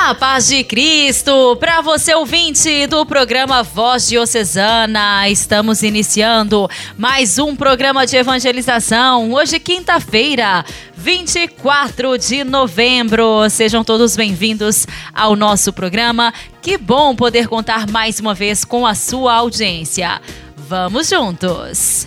A paz de Cristo, para você ouvinte do programa Voz Diocesana, estamos iniciando mais um programa de evangelização. Hoje, quinta-feira, 24 de novembro. Sejam todos bem-vindos ao nosso programa. Que bom poder contar mais uma vez com a sua audiência. Vamos juntos!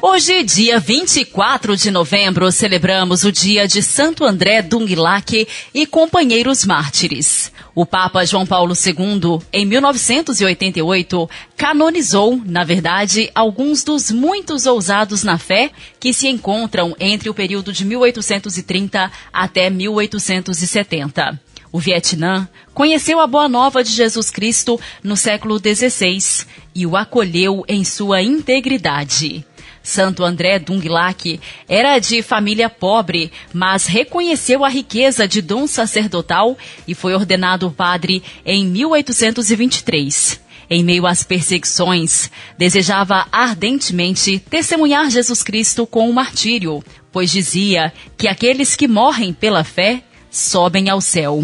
Hoje, dia 24 de novembro, celebramos o dia de Santo André Dunglac e companheiros mártires. O Papa João Paulo II, em 1988, canonizou, na verdade, alguns dos muitos ousados na fé que se encontram entre o período de 1830 até 1870. O Vietnã conheceu a Boa Nova de Jesus Cristo no século XVI e o acolheu em sua integridade. Santo André Dunglac era de família pobre, mas reconheceu a riqueza de dom sacerdotal e foi ordenado padre em 1823. Em meio às perseguições, desejava ardentemente testemunhar Jesus Cristo com o martírio, pois dizia que aqueles que morrem pela fé sobem ao céu.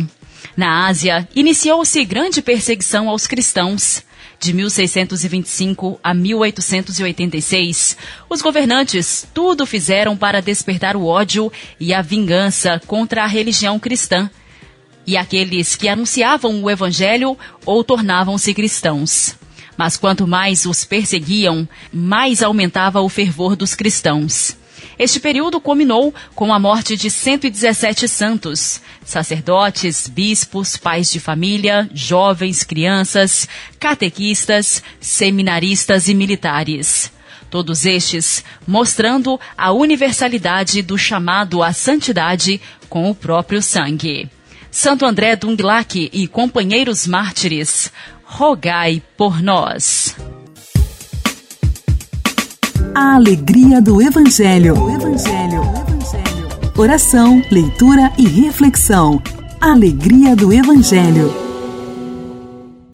Na Ásia, iniciou-se grande perseguição aos cristãos. De 1625 a 1886, os governantes tudo fizeram para despertar o ódio e a vingança contra a religião cristã. E aqueles que anunciavam o evangelho ou tornavam-se cristãos. Mas quanto mais os perseguiam, mais aumentava o fervor dos cristãos. Este período culminou com a morte de 117 santos, sacerdotes, bispos, pais de família, jovens, crianças, catequistas, seminaristas e militares. Todos estes mostrando a universalidade do chamado à santidade com o próprio sangue. Santo André Dunglac e companheiros mártires, rogai por nós. A alegria do Evangelho. O Evangelho. Oração, leitura e reflexão. Alegria do Evangelho.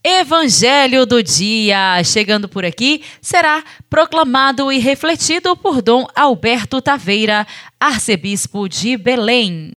Evangelho do dia, chegando por aqui, será proclamado e refletido por Dom Alberto Taveira, arcebispo de Belém.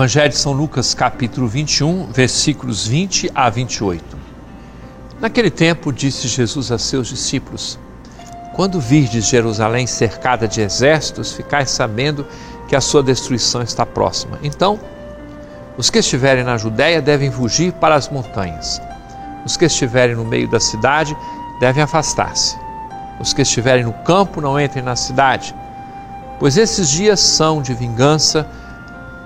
Evangelho de São Lucas, capítulo 21, versículos 20 a 28. Naquele tempo, disse Jesus a seus discípulos: Quando virdes Jerusalém cercada de exércitos, ficais sabendo que a sua destruição está próxima. Então, os que estiverem na Judéia devem fugir para as montanhas. Os que estiverem no meio da cidade devem afastar-se. Os que estiverem no campo não entrem na cidade, pois esses dias são de vingança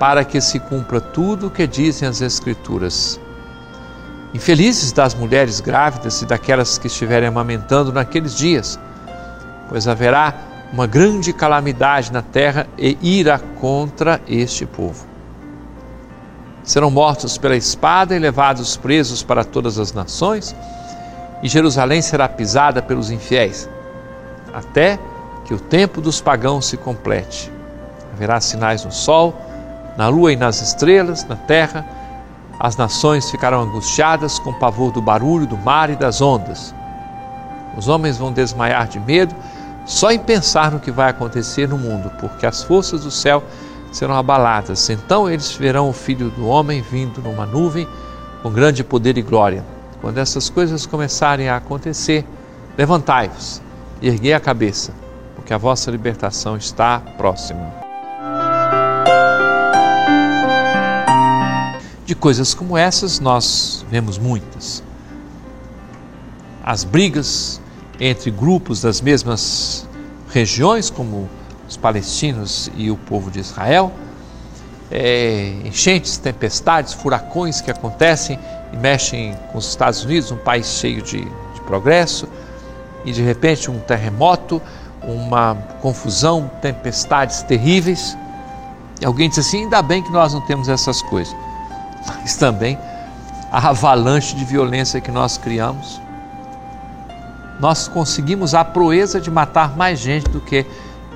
para que se cumpra tudo o que dizem as Escrituras. Infelizes das mulheres grávidas e daquelas que estiverem amamentando naqueles dias, pois haverá uma grande calamidade na terra e ira contra este povo. Serão mortos pela espada e levados presos para todas as nações, e Jerusalém será pisada pelos infiéis, até que o tempo dos pagãos se complete. Haverá sinais no sol, na lua e nas estrelas, na terra, as nações ficarão angustiadas com o pavor do barulho do mar e das ondas. Os homens vão desmaiar de medo só em pensar no que vai acontecer no mundo, porque as forças do céu serão abaladas. Então eles verão o Filho do Homem vindo numa nuvem com grande poder e glória. Quando essas coisas começarem a acontecer, levantai-vos e erguei a cabeça, porque a vossa libertação está próxima. De coisas como essas, nós vemos muitas. As brigas entre grupos das mesmas regiões, como os palestinos e o povo de Israel, é, enchentes, tempestades, furacões que acontecem e mexem com os Estados Unidos, um país cheio de, de progresso e de repente um terremoto, uma confusão, tempestades terríveis. E alguém diz assim: ainda bem que nós não temos essas coisas, mas também a avalanche de violência que nós criamos. Nós conseguimos a proeza de matar mais gente do que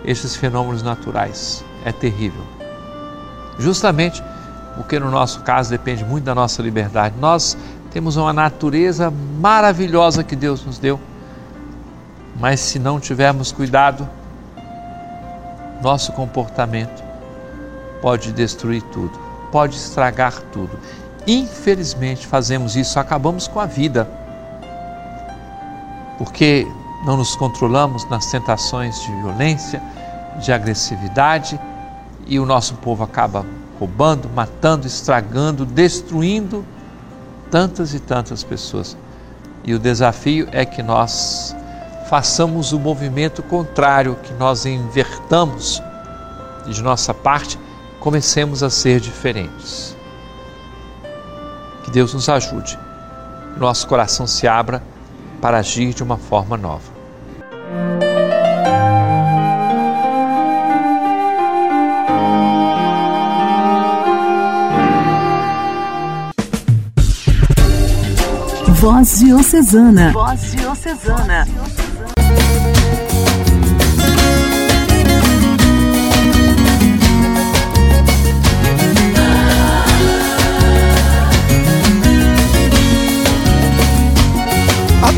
esses fenômenos naturais. É terrível. Justamente porque no nosso caso depende muito da nossa liberdade. Nós temos uma natureza maravilhosa que Deus nos deu, mas se não tivermos cuidado, nosso comportamento pode destruir tudo, pode estragar tudo. Infelizmente fazemos isso, acabamos com a vida, porque não nos controlamos nas tentações de violência, de agressividade e o nosso povo acaba roubando, matando, estragando, destruindo tantas e tantas pessoas. E o desafio é que nós façamos o movimento contrário, que nós invertamos de nossa parte comecemos a ser diferentes. Que Deus nos ajude, que nosso coração se abra para agir de uma forma nova. Voz Diocesana. Voz Diocesana.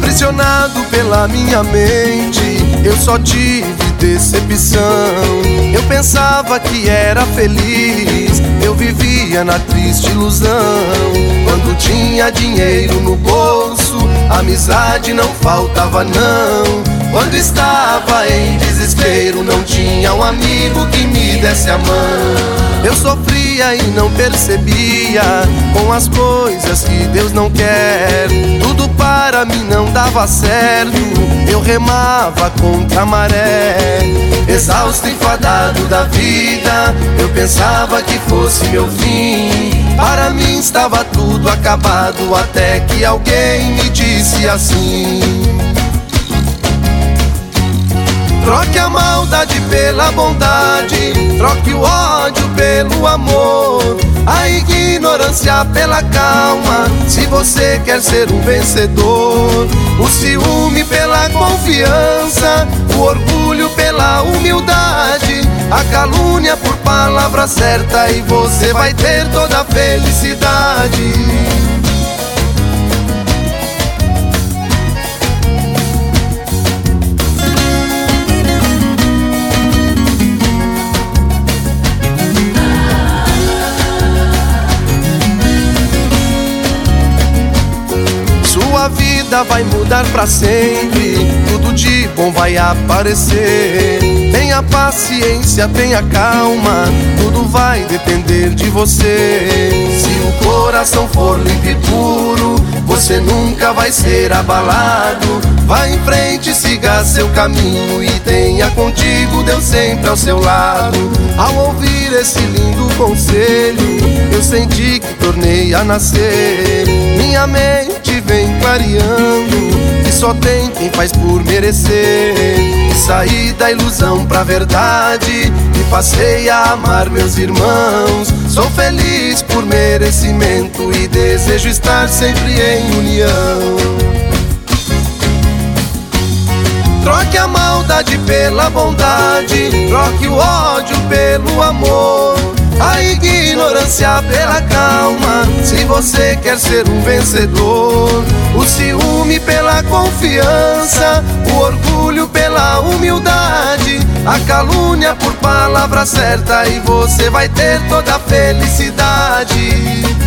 Aprisionado pela minha mente, eu só tive decepção. Eu pensava que era feliz, eu vivia na triste ilusão. Quando tinha dinheiro no bolso, amizade não faltava não. Quando estava em desespero, não tinha um amigo que me desse a mão. Eu sofria e não percebia com as coisas que Deus não quer. Tudo para mim não dava certo. Eu remava contra a maré. Exausto, enfadado da vida, eu pensava que fosse meu fim. Para mim estava tudo acabado, até que alguém me disse assim. Troque a maldade pela bondade, troque o ódio pelo amor, a ignorância pela calma. Se você quer ser um vencedor, o ciúme pela confiança, o orgulho pela humildade, a calúnia por palavra certa e você vai ter toda a felicidade. Vida vai mudar para sempre, tudo de bom vai aparecer. Tenha paciência, tenha calma, tudo vai depender de você. Se o coração for limpo e puro, você nunca vai ser abalado. Vá em frente, siga seu caminho e tenha contigo Deus sempre ao seu lado. Ao ouvir esse lindo conselho, eu senti que tornei a nascer. Minha mente vem clareando, que só tem quem faz por merecer. Saí da ilusão pra verdade e passei a amar meus irmãos. Sou feliz por merecimento e desejo estar sempre em união. Troque a maldade pela bondade, troque o ódio pelo amor, a ignorância pela calma. Se você quer ser um vencedor, o ciúme pela confiança, o orgulho pela humildade, a calúnia por palavra certa e você vai ter toda a felicidade.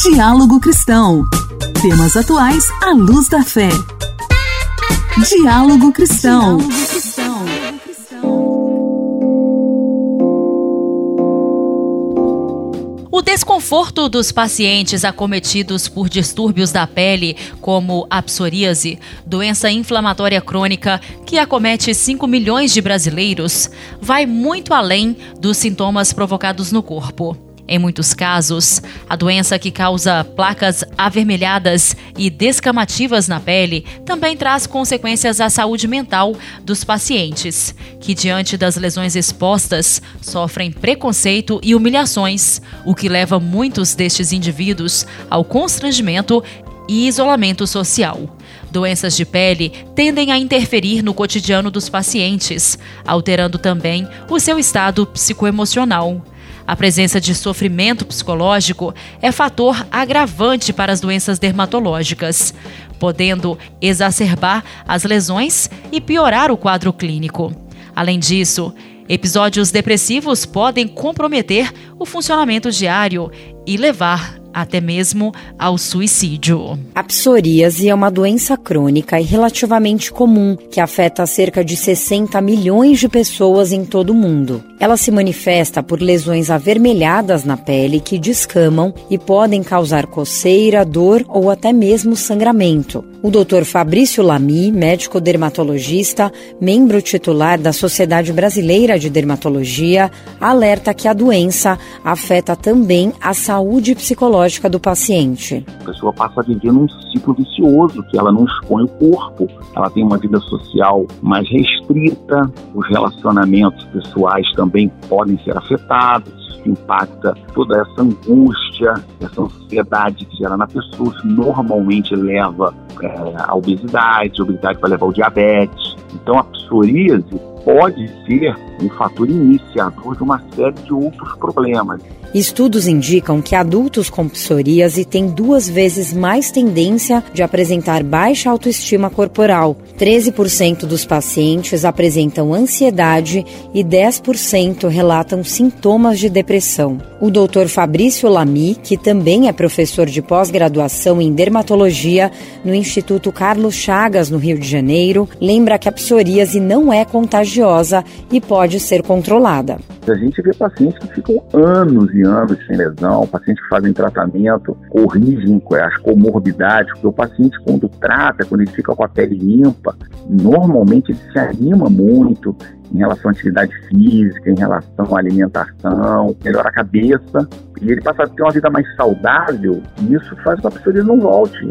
Diálogo Cristão. Temas atuais à luz da fé. Diálogo Cristão. O desconforto dos pacientes acometidos por distúrbios da pele, como a psoríase, doença inflamatória crônica que acomete 5 milhões de brasileiros, vai muito além dos sintomas provocados no corpo. Em muitos casos, a doença que causa placas avermelhadas e descamativas na pele também traz consequências à saúde mental dos pacientes, que, diante das lesões expostas, sofrem preconceito e humilhações, o que leva muitos destes indivíduos ao constrangimento e isolamento social. Doenças de pele tendem a interferir no cotidiano dos pacientes, alterando também o seu estado psicoemocional. A presença de sofrimento psicológico é fator agravante para as doenças dermatológicas, podendo exacerbar as lesões e piorar o quadro clínico. Além disso, episódios depressivos podem comprometer o funcionamento diário e levar até mesmo ao suicídio. A psoríase é uma doença crônica e relativamente comum que afeta cerca de 60 milhões de pessoas em todo o mundo. Ela se manifesta por lesões avermelhadas na pele que descamam e podem causar coceira, dor ou até mesmo sangramento. O Dr. Fabrício Lamy, médico dermatologista, membro titular da Sociedade Brasileira de Dermatologia, alerta que a doença afeta também a saúde psicológica do paciente. A pessoa passa a viver num ciclo vicioso, que ela não expõe o corpo, ela tem uma vida social mais restrita, os relacionamentos pessoais também podem ser afetados, isso impacta toda essa angústia, essa ansiedade que gera na pessoa, que normalmente leva é, à obesidade, a obesidade vai levar ao diabetes. Então a psoríase pode ser um fator iniciador de uma série de outros problemas. Estudos indicam que adultos com psoríase têm duas vezes mais tendência de apresentar baixa autoestima corporal. 13% dos pacientes apresentam ansiedade e 10% relatam sintomas de depressão. O Dr. Fabrício Lamy, que também é professor de pós-graduação em dermatologia no Instituto Carlos Chagas, no Rio de Janeiro, lembra que a psoríase não é contagiosa e pode ser controlada. A gente vê pacientes que ficam anos e anos sem lesão, pacientes que fazem tratamento, corrigem as comorbidades, porque o paciente, quando trata, quando ele fica com a pele limpa, normalmente ele se anima muito em relação à atividade física, em relação à alimentação, melhora a cabeça, e ele passa a ter uma vida mais saudável, e isso faz com que a pessoa não volte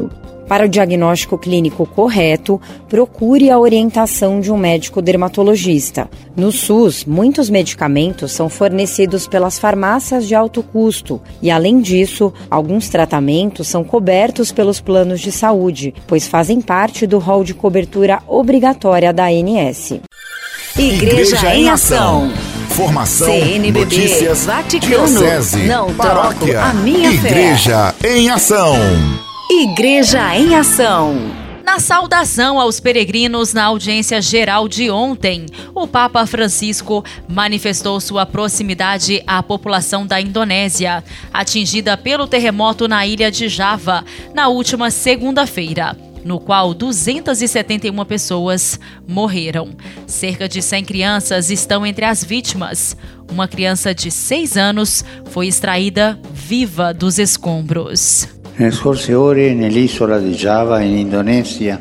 para o diagnóstico clínico correto, procure a orientação de um médico dermatologista. No SUS, muitos medicamentos são fornecidos pelas farmácias de alto custo e, além disso, alguns tratamentos são cobertos pelos planos de saúde, pois fazem parte do rol de cobertura obrigatória da ANS. Igreja, Igreja em Ação. Formação, CNBB, notícias, Vaticano, diocese, não paróquia, troco a minha Igreja fé. em Ação. Igreja em Ação. Na saudação aos peregrinos na audiência geral de ontem, o Papa Francisco manifestou sua proximidade à população da Indonésia, atingida pelo terremoto na ilha de Java na última segunda-feira no qual 271 pessoas morreram. Cerca de 100 crianças estão entre as vítimas. Uma criança de 6 anos foi extraída viva dos escombros. Nelle scorse ore nell'isola di Java, in Indonesia,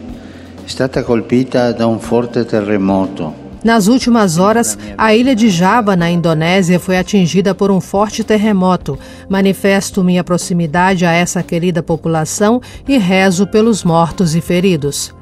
è stata colpita da forte terremoto. Nas últimas horas, a ilha de Java, na Indonésia, foi atingida por um forte terremoto. Manifesto minha proximidade a essa querida população e rezo pelos mortos e feridos.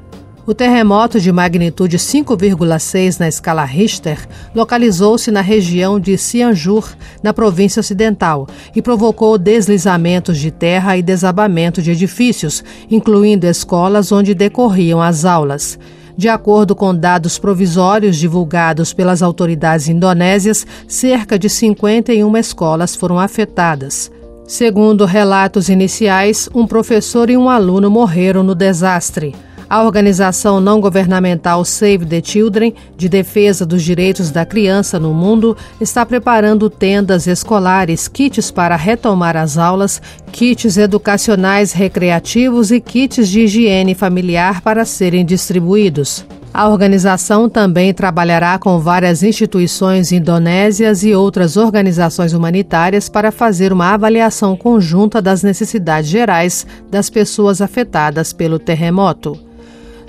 O terremoto de magnitude 5,6 na escala Richter localizou-se na região de Cianjur, na província ocidental, e provocou deslizamentos de terra e desabamento de edifícios, incluindo escolas onde decorriam as aulas. De acordo com dados provisórios divulgados pelas autoridades indonésias, cerca de 51 escolas foram afetadas. Segundo relatos iniciais, um professor e um aluno morreram no desastre. A organização não governamental Save the Children, de defesa dos direitos da criança no mundo, está preparando tendas escolares, kits para retomar as aulas, kits educacionais recreativos e kits de higiene familiar para serem distribuídos. A organização também trabalhará com várias instituições indonésias e outras organizações humanitárias para fazer uma avaliação conjunta das necessidades gerais das pessoas afetadas pelo terremoto.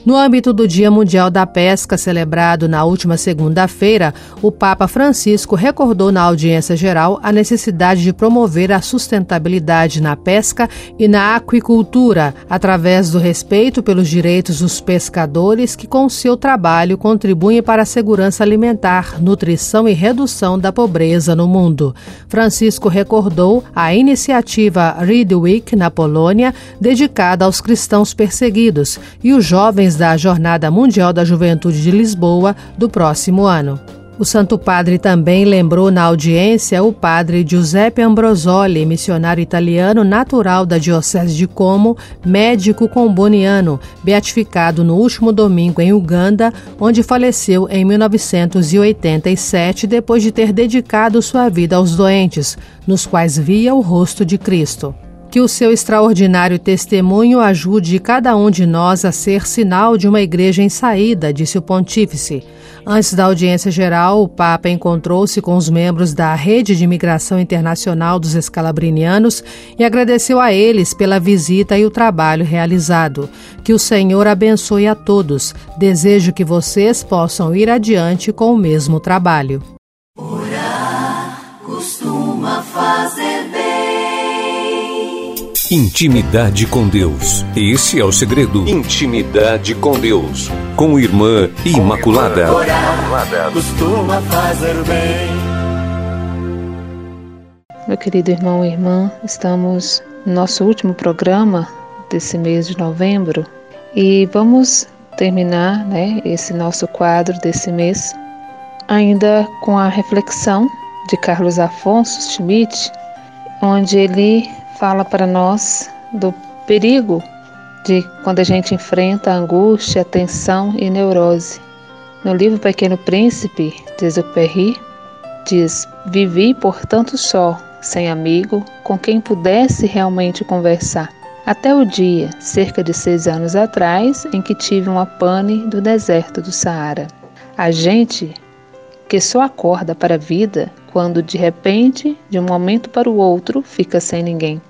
No âmbito do Dia Mundial da Pesca, celebrado na última segunda-feira, o Papa Francisco recordou na audiência geral a necessidade de promover a sustentabilidade na pesca e na aquicultura, através do respeito pelos direitos dos pescadores que, com seu trabalho, contribuem para a segurança alimentar, nutrição e redução da pobreza no mundo. Francisco recordou a iniciativa Read Week na Polônia, dedicada aos cristãos perseguidos, e os jovens da Jornada Mundial da Juventude de Lisboa do próximo ano. O Santo Padre também lembrou na audiência o padre Giuseppe Ambrosoli, missionário italiano natural da Diocese de Como, médico comboniano, beatificado no último domingo em Uganda, onde faleceu em 1987 depois de ter dedicado sua vida aos doentes, nos quais via o rosto de Cristo. Que o seu extraordinário testemunho ajude cada um de nós a ser sinal de uma igreja em saída, disse o pontífice. Antes da audiência geral, o Papa encontrou-se com os membros da Rede de Imigração Internacional dos Escalabrinianos e agradeceu a eles pela visita e o trabalho realizado. Que o Senhor abençoe a todos. Desejo que vocês possam ir adiante com o mesmo trabalho. Orar costuma fazer Intimidade com Deus. Esse é o segredo. Intimidade com Deus. Com Irmã Imaculada. costuma fazer bem. Meu querido irmão e irmã, estamos no nosso último programa desse mês de novembro e vamos terminar né, esse nosso quadro desse mês ainda com a reflexão de Carlos Afonso Schmidt, onde ele fala para nós do perigo de quando a gente enfrenta angústia, tensão e neurose. No livro Pequeno Príncipe, de Exupéry, diz: Vivi, portanto, só, sem amigo, com quem pudesse realmente conversar. Até o dia, cerca de seis anos atrás, em que tive uma pane do deserto do Saara. A gente que só acorda para a vida quando de repente, de um momento para o outro, fica sem ninguém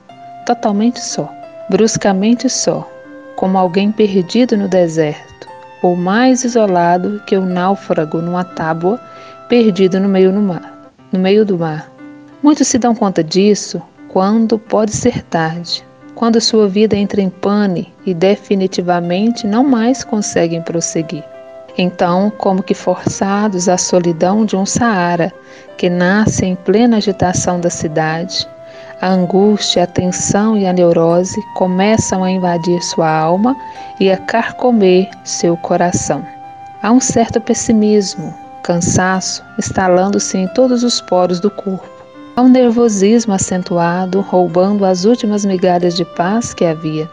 totalmente só, bruscamente só, como alguém perdido no deserto, ou mais isolado que o um náufrago numa tábua perdido no meio, no, mar, no meio do mar. Muitos se dão conta disso quando pode ser tarde, quando sua vida entra em pane e definitivamente não mais conseguem prosseguir. Então, como que forçados à solidão de um Saara que nasce em plena agitação da cidade, a angústia, a tensão e a neurose começam a invadir sua alma e a carcomer seu coração. Há um certo pessimismo, cansaço instalando-se em todos os poros do corpo. Há um nervosismo acentuado, roubando as últimas migalhas de paz que havia.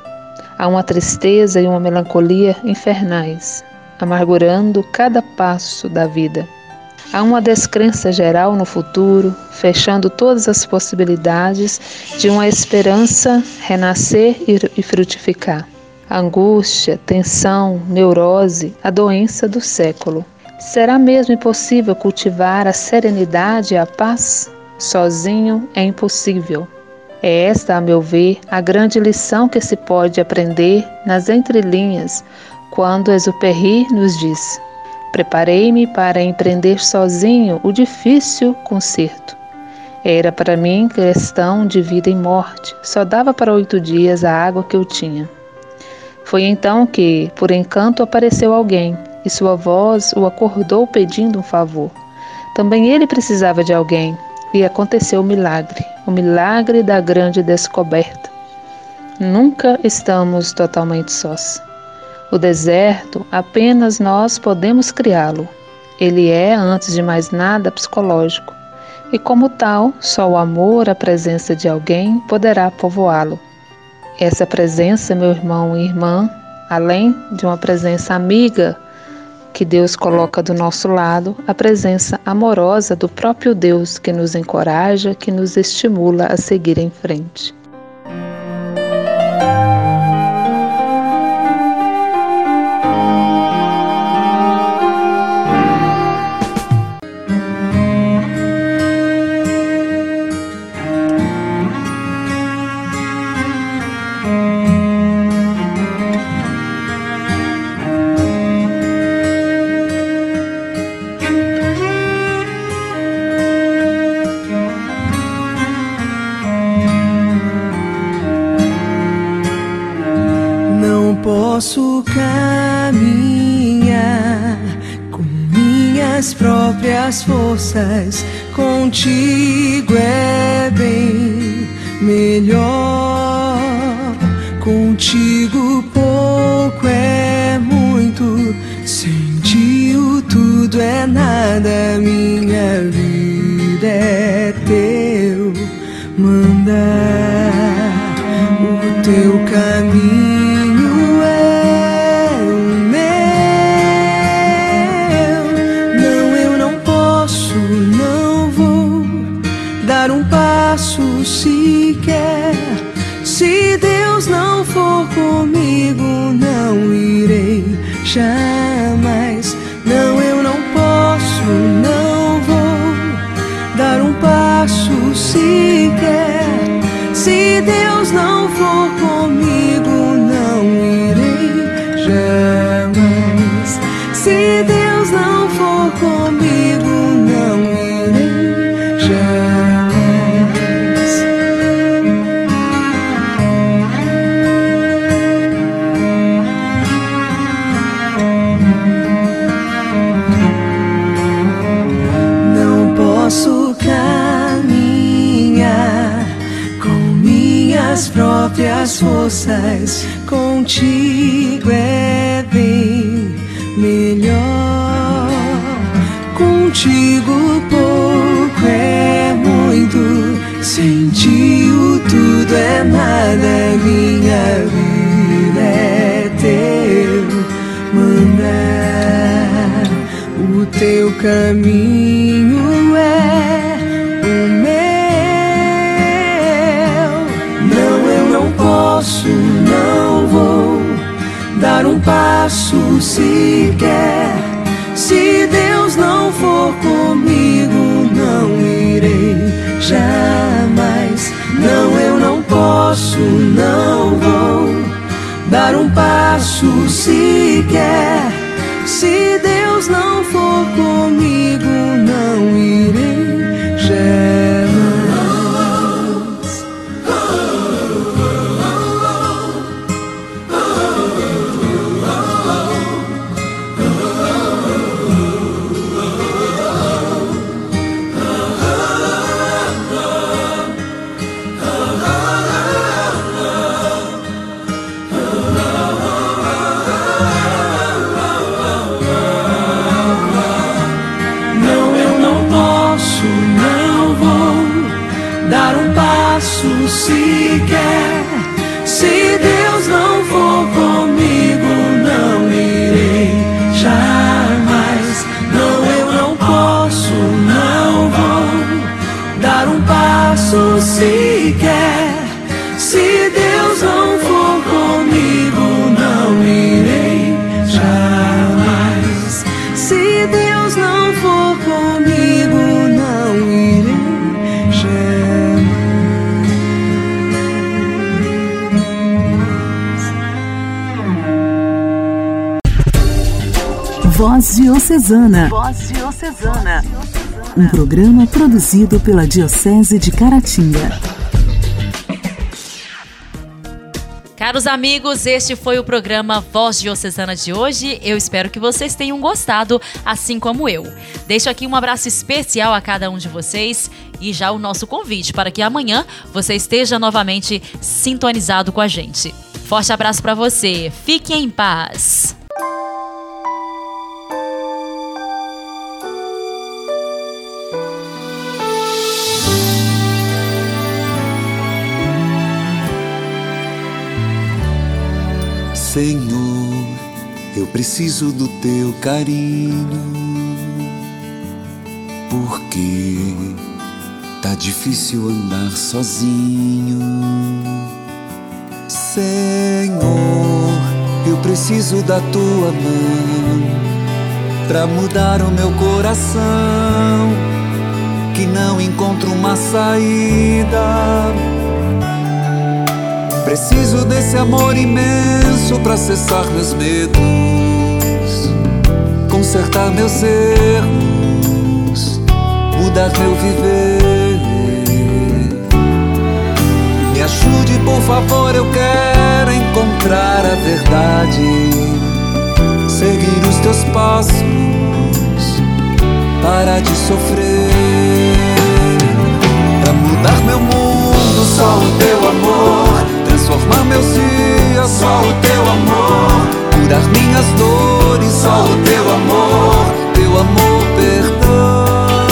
Há uma tristeza e uma melancolia infernais, amargurando cada passo da vida. Há uma descrença geral no futuro, fechando todas as possibilidades de uma esperança renascer e frutificar. Angústia, tensão, neurose, a doença do século. Será mesmo impossível cultivar a serenidade e a paz? Sozinho é impossível. É esta, a meu ver, a grande lição que se pode aprender nas entrelinhas quando Exupéry nos diz: Preparei-me para empreender sozinho o difícil concerto. Era para mim questão de vida e morte, só dava para oito dias a água que eu tinha. Foi então que, por encanto, apareceu alguém e sua voz o acordou pedindo um favor. Também ele precisava de alguém e aconteceu o milagre o milagre da grande descoberta. Nunca estamos totalmente sós. O deserto, apenas nós podemos criá-lo. Ele é, antes de mais nada, psicológico. E como tal, só o amor, a presença de alguém poderá povoá-lo. Essa presença, meu irmão e irmã, além de uma presença amiga que Deus coloca do nosso lado, a presença amorosa do próprio Deus que nos encoraja, que nos estimula a seguir em frente. Vida é teu mandar o teu caminho é o meu. Não, eu não posso, não vou dar um passo sequer. Se Deus não for comigo, não irei jamais. Deus forças. Contigo é bem melhor. Contigo pouco é muito. Sem ti o tudo é nada. Minha vida é teu mandar. O teu caminho passo sequer. Se Deus não for comigo, não irei jamais. Não, eu não posso, não vou dar um passo sequer. Se Deus não for comigo, Diocesana. Voz Diocesana. Um programa produzido pela Diocese de Caratinga. Caros amigos, este foi o programa Voz Diocesana de hoje. Eu espero que vocês tenham gostado, assim como eu. Deixo aqui um abraço especial a cada um de vocês e já o nosso convite para que amanhã você esteja novamente sintonizado com a gente. Forte abraço para você. Fique em paz. Senhor, eu preciso do teu carinho, porque tá difícil andar sozinho. Senhor, eu preciso da tua mão pra mudar o meu coração, que não encontro uma saída. Preciso desse amor imenso pra cessar meus medos, consertar meus erros, mudar meu viver. Me ajude, por favor, eu quero encontrar a verdade, seguir os teus passos, para de sofrer. Pra mudar meu mundo, só o teu amor. Transformar meus dias, só o teu amor. Curar minhas dores, só o teu amor. Teu amor, perdão.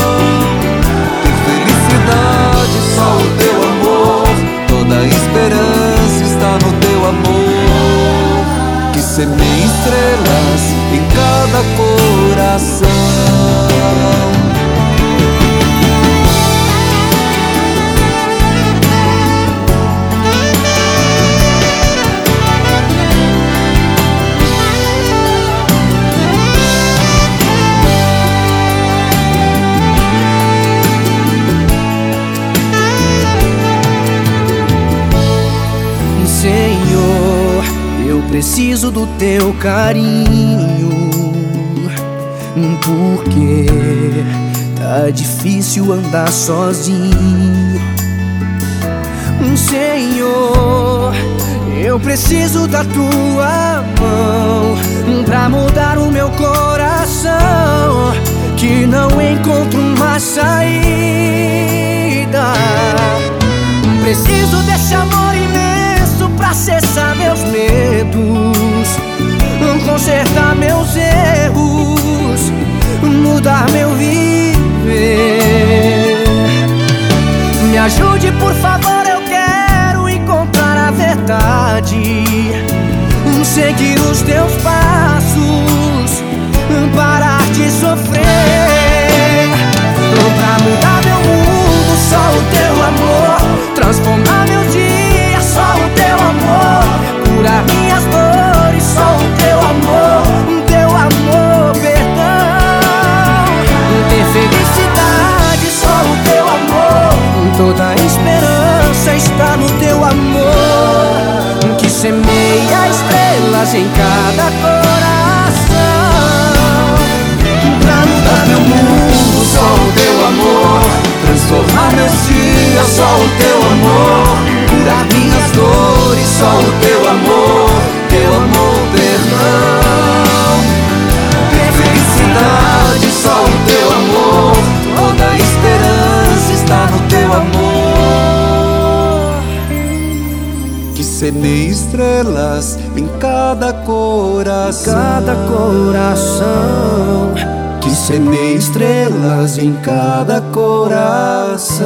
Ter felicidade, só o teu amor. Toda esperança está no teu amor. Que semeia estrelas em cada coração. Do teu carinho. Porque tá difícil andar sozinho. Senhor, eu preciso da tua mão pra mudar o meu coração. Que não encontro uma saída. Preciso desse amor imenso pra cessar meus medos, consertar meus erros, mudar meu viver. Me ajude, por favor, eu quero encontrar a verdade, seguir os teus passos, parar de sofrer. Em cada coração, pra mudar meu mundo, só o teu amor, transformar meus dias, só o teu amor, curar minhas dores, só o teu amor, teu amor, perdão. Estrelas em cada coração, cada coração. Que semeia estrelas em cada coração.